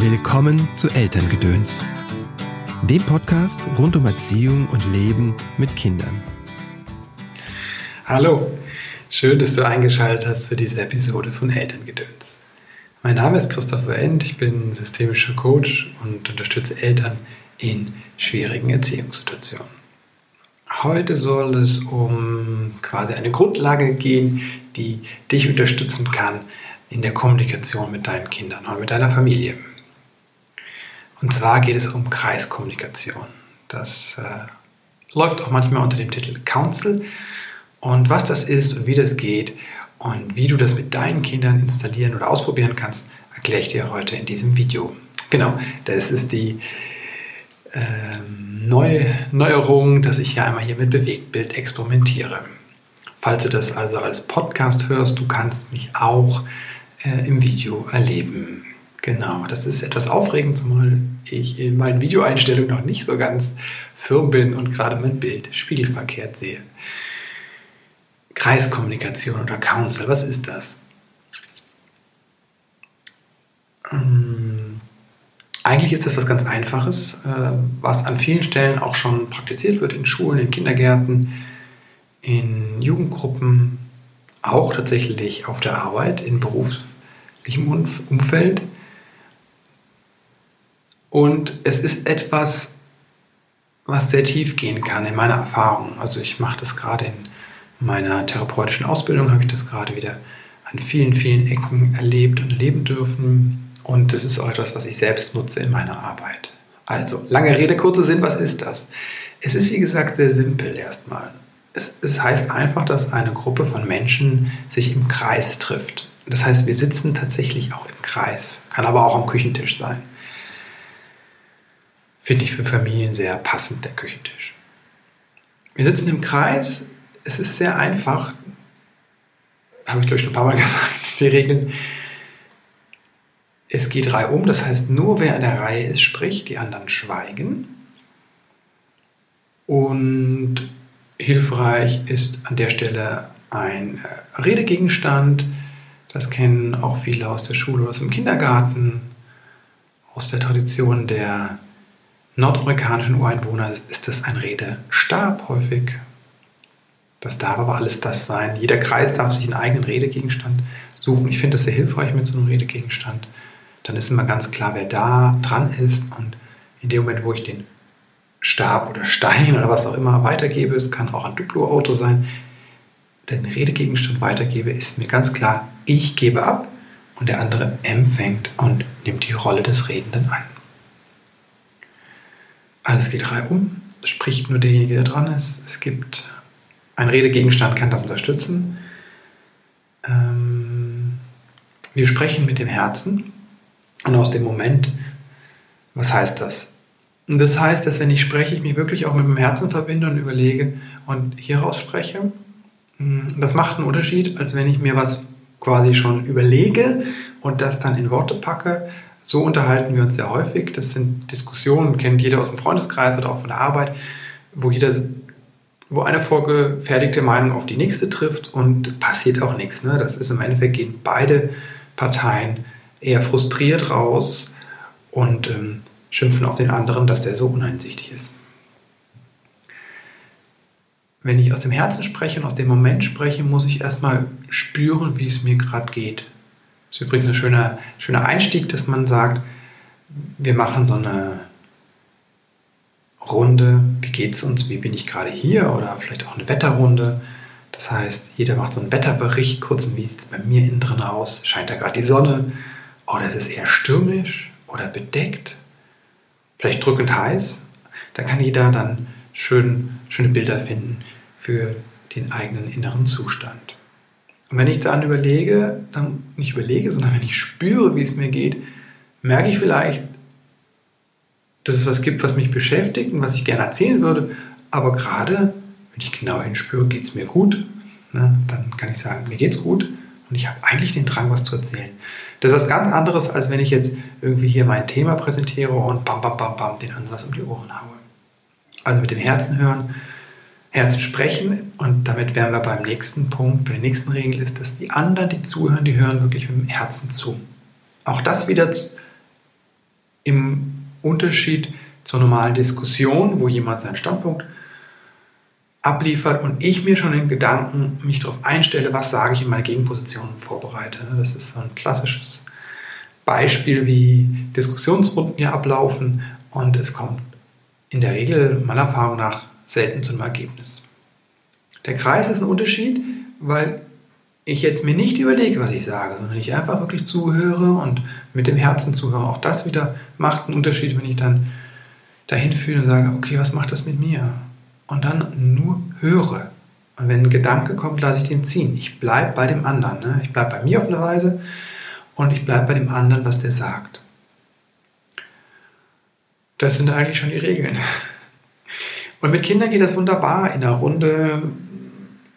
Willkommen zu Elterngedöns, dem Podcast rund um Erziehung und Leben mit Kindern. Hallo, schön, dass du eingeschaltet hast zu dieser Episode von Elterngedöns. Mein Name ist Christopher End, ich bin systemischer Coach und unterstütze Eltern in schwierigen Erziehungssituationen. Heute soll es um quasi eine Grundlage gehen, die dich unterstützen kann in der Kommunikation mit deinen Kindern und mit deiner Familie. Und zwar geht es um Kreiskommunikation. Das äh, läuft auch manchmal unter dem Titel Council. Und was das ist und wie das geht und wie du das mit deinen Kindern installieren oder ausprobieren kannst, erkläre ich dir heute in diesem Video. Genau, das ist die äh, neue Neuerung, dass ich hier einmal hier mit Bewegtbild experimentiere. Falls du das also als Podcast hörst, du kannst mich auch äh, im Video erleben. Genau, das ist etwas aufregend, zumal ich in meinen Videoeinstellungen noch nicht so ganz firm bin und gerade mein Bild spiegelverkehrt sehe. Kreiskommunikation oder Council, was ist das? Ähm, eigentlich ist das was ganz Einfaches, äh, was an vielen Stellen auch schon praktiziert wird in Schulen, in Kindergärten, in Jugendgruppen, auch tatsächlich auf der Arbeit, in beruflichem Umfeld. Und es ist etwas, was sehr tief gehen kann in meiner Erfahrung. Also ich mache das gerade in meiner therapeutischen Ausbildung, habe ich das gerade wieder an vielen, vielen Ecken erlebt und erleben dürfen. Und das ist auch etwas, was ich selbst nutze in meiner Arbeit. Also, lange Rede, kurzer Sinn, was ist das? Es ist, wie gesagt, sehr simpel erstmal. Es, es heißt einfach, dass eine Gruppe von Menschen sich im Kreis trifft. Das heißt, wir sitzen tatsächlich auch im Kreis. Kann aber auch am Küchentisch sein. Finde ich für Familien sehr passend, der Küchentisch. Wir sitzen im Kreis. Es ist sehr einfach. Habe ich, glaube ich, schon ein paar Mal gesagt, die Regeln. Es geht reihum, das heißt, nur wer in der Reihe ist, spricht, die anderen schweigen. Und hilfreich ist an der Stelle ein äh, Redegegenstand. Das kennen auch viele aus der Schule aus dem Kindergarten, aus der Tradition der nordamerikanischen Ureinwohner ist das ein Redestab häufig. Das darf aber alles das sein. Jeder Kreis darf sich einen eigenen Redegegenstand suchen. Ich finde das sehr hilfreich mit so einem Redegegenstand. Dann ist immer ganz klar, wer da dran ist. Und in dem Moment, wo ich den Stab oder Stein oder was auch immer weitergebe, es kann auch ein Duplo-Auto sein, den Redegegenstand weitergebe, ist mir ganz klar, ich gebe ab und der andere empfängt und nimmt die Rolle des Redenden an. Alles geht reihum, spricht nur derjenige, der dran ist. Es gibt ein Redegegenstand, kann das unterstützen. Ähm, wir sprechen mit dem Herzen und aus dem Moment. Was heißt das? Das heißt, dass wenn ich spreche, ich mich wirklich auch mit dem Herzen verbinde und überlege und hieraus spreche. Hm, das macht einen Unterschied, als wenn ich mir was quasi schon überlege und das dann in Worte packe so unterhalten wir uns sehr häufig. Das sind Diskussionen, kennt jeder aus dem Freundeskreis oder auch von der Arbeit, wo jeder, wo eine vorgefertigte Meinung auf die nächste trifft und passiert auch nichts. Ne? Das ist im Endeffekt gehen beide Parteien eher frustriert raus und ähm, schimpfen auf den anderen, dass der so uneinsichtig ist. Wenn ich aus dem Herzen spreche und aus dem Moment spreche, muss ich erstmal spüren, wie es mir gerade geht. Ist übrigens ein schöner, schöner Einstieg, dass man sagt, wir machen so eine Runde, wie geht es uns, wie bin ich gerade hier oder vielleicht auch eine Wetterrunde. Das heißt, jeder macht so einen Wetterbericht, kurz, wie sieht es bei mir innen drin aus, scheint da gerade die Sonne oder ist es eher stürmisch oder bedeckt, vielleicht drückend heiß. Da kann jeder dann schön, schöne Bilder finden für den eigenen inneren Zustand. Und wenn ich dann überlege, dann nicht überlege, sondern wenn ich spüre, wie es mir geht, merke ich vielleicht, dass es was gibt, was mich beschäftigt und was ich gerne erzählen würde. Aber gerade, wenn ich genau hinspüre, geht es mir gut, ne, dann kann ich sagen, mir geht es gut und ich habe eigentlich den Drang, was zu erzählen. Das ist was ganz anderes, als wenn ich jetzt irgendwie hier mein Thema präsentiere und bam, bam, bam, bam, den was um die Ohren haue. Also mit dem Herzen hören Herzen sprechen. Und damit wären wir beim nächsten Punkt, bei der nächsten Regel ist, dass die anderen, die zuhören, die hören wirklich mit dem Herzen zu. Auch das wieder im Unterschied zur normalen Diskussion, wo jemand seinen Standpunkt abliefert und ich mir schon in Gedanken mich darauf einstelle, was sage ich in meiner Gegenposition vorbereite. Das ist so ein klassisches Beispiel, wie Diskussionsrunden hier ablaufen und es kommt in der Regel meiner Erfahrung nach selten zu einem Ergebnis. Der Kreis ist ein Unterschied, weil ich jetzt mir nicht überlege, was ich sage, sondern ich einfach wirklich zuhöre und mit dem Herzen zuhöre. Auch das wieder macht einen Unterschied, wenn ich dann dahin fühle und sage, okay, was macht das mit mir? Und dann nur höre. Und wenn ein Gedanke kommt, lasse ich den ziehen. Ich bleibe bei dem anderen. Ne? Ich bleibe bei mir auf eine Weise und ich bleibe bei dem anderen, was der sagt. Das sind eigentlich schon die Regeln. Und mit Kindern geht das wunderbar. In der Runde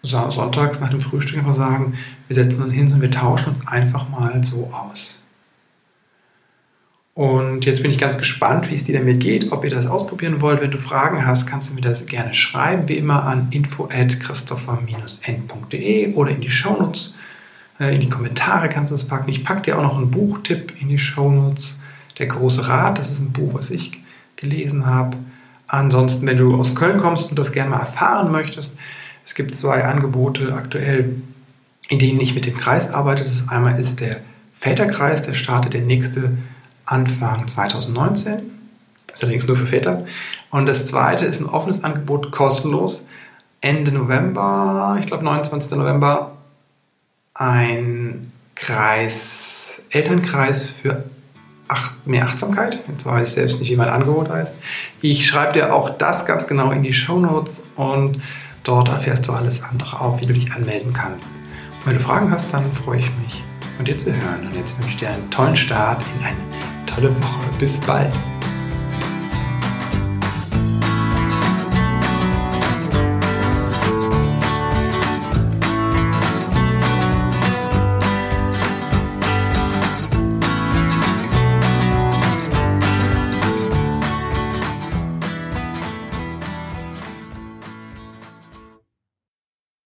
Sonntag nach dem Frühstück einfach sagen, wir setzen uns hin und wir tauschen uns einfach mal so aus. Und jetzt bin ich ganz gespannt, wie es dir damit geht, ob ihr das ausprobieren wollt. Wenn du Fragen hast, kannst du mir das gerne schreiben, wie immer an info@christopher-n.de oder in die Shownotes, äh, in die Kommentare kannst du es packen. Ich packe dir auch noch einen Buchtipp in die Shownotes. Der große Rat, das ist ein Buch, was ich gelesen habe. Ansonsten, wenn du aus Köln kommst und das gerne mal erfahren möchtest, es gibt zwei Angebote aktuell, in denen ich mit dem Kreis arbeite. Das einmal ist der Väterkreis, der startet der nächste Anfang 2019. Das ist allerdings nur für Väter. Und das zweite ist ein offenes Angebot, kostenlos. Ende November, ich glaube 29. November, ein Kreis, Elternkreis für Ach, mehr Achtsamkeit. Jetzt weiß ich selbst nicht, wie mein Angebot heißt. Ich schreibe dir auch das ganz genau in die Show Notes und dort erfährst du alles andere auch, wie du dich anmelden kannst. Und wenn du Fragen hast, dann freue ich mich, von dir zu hören. Und jetzt wünsche ich dir einen tollen Start in eine tolle Woche. Bis bald.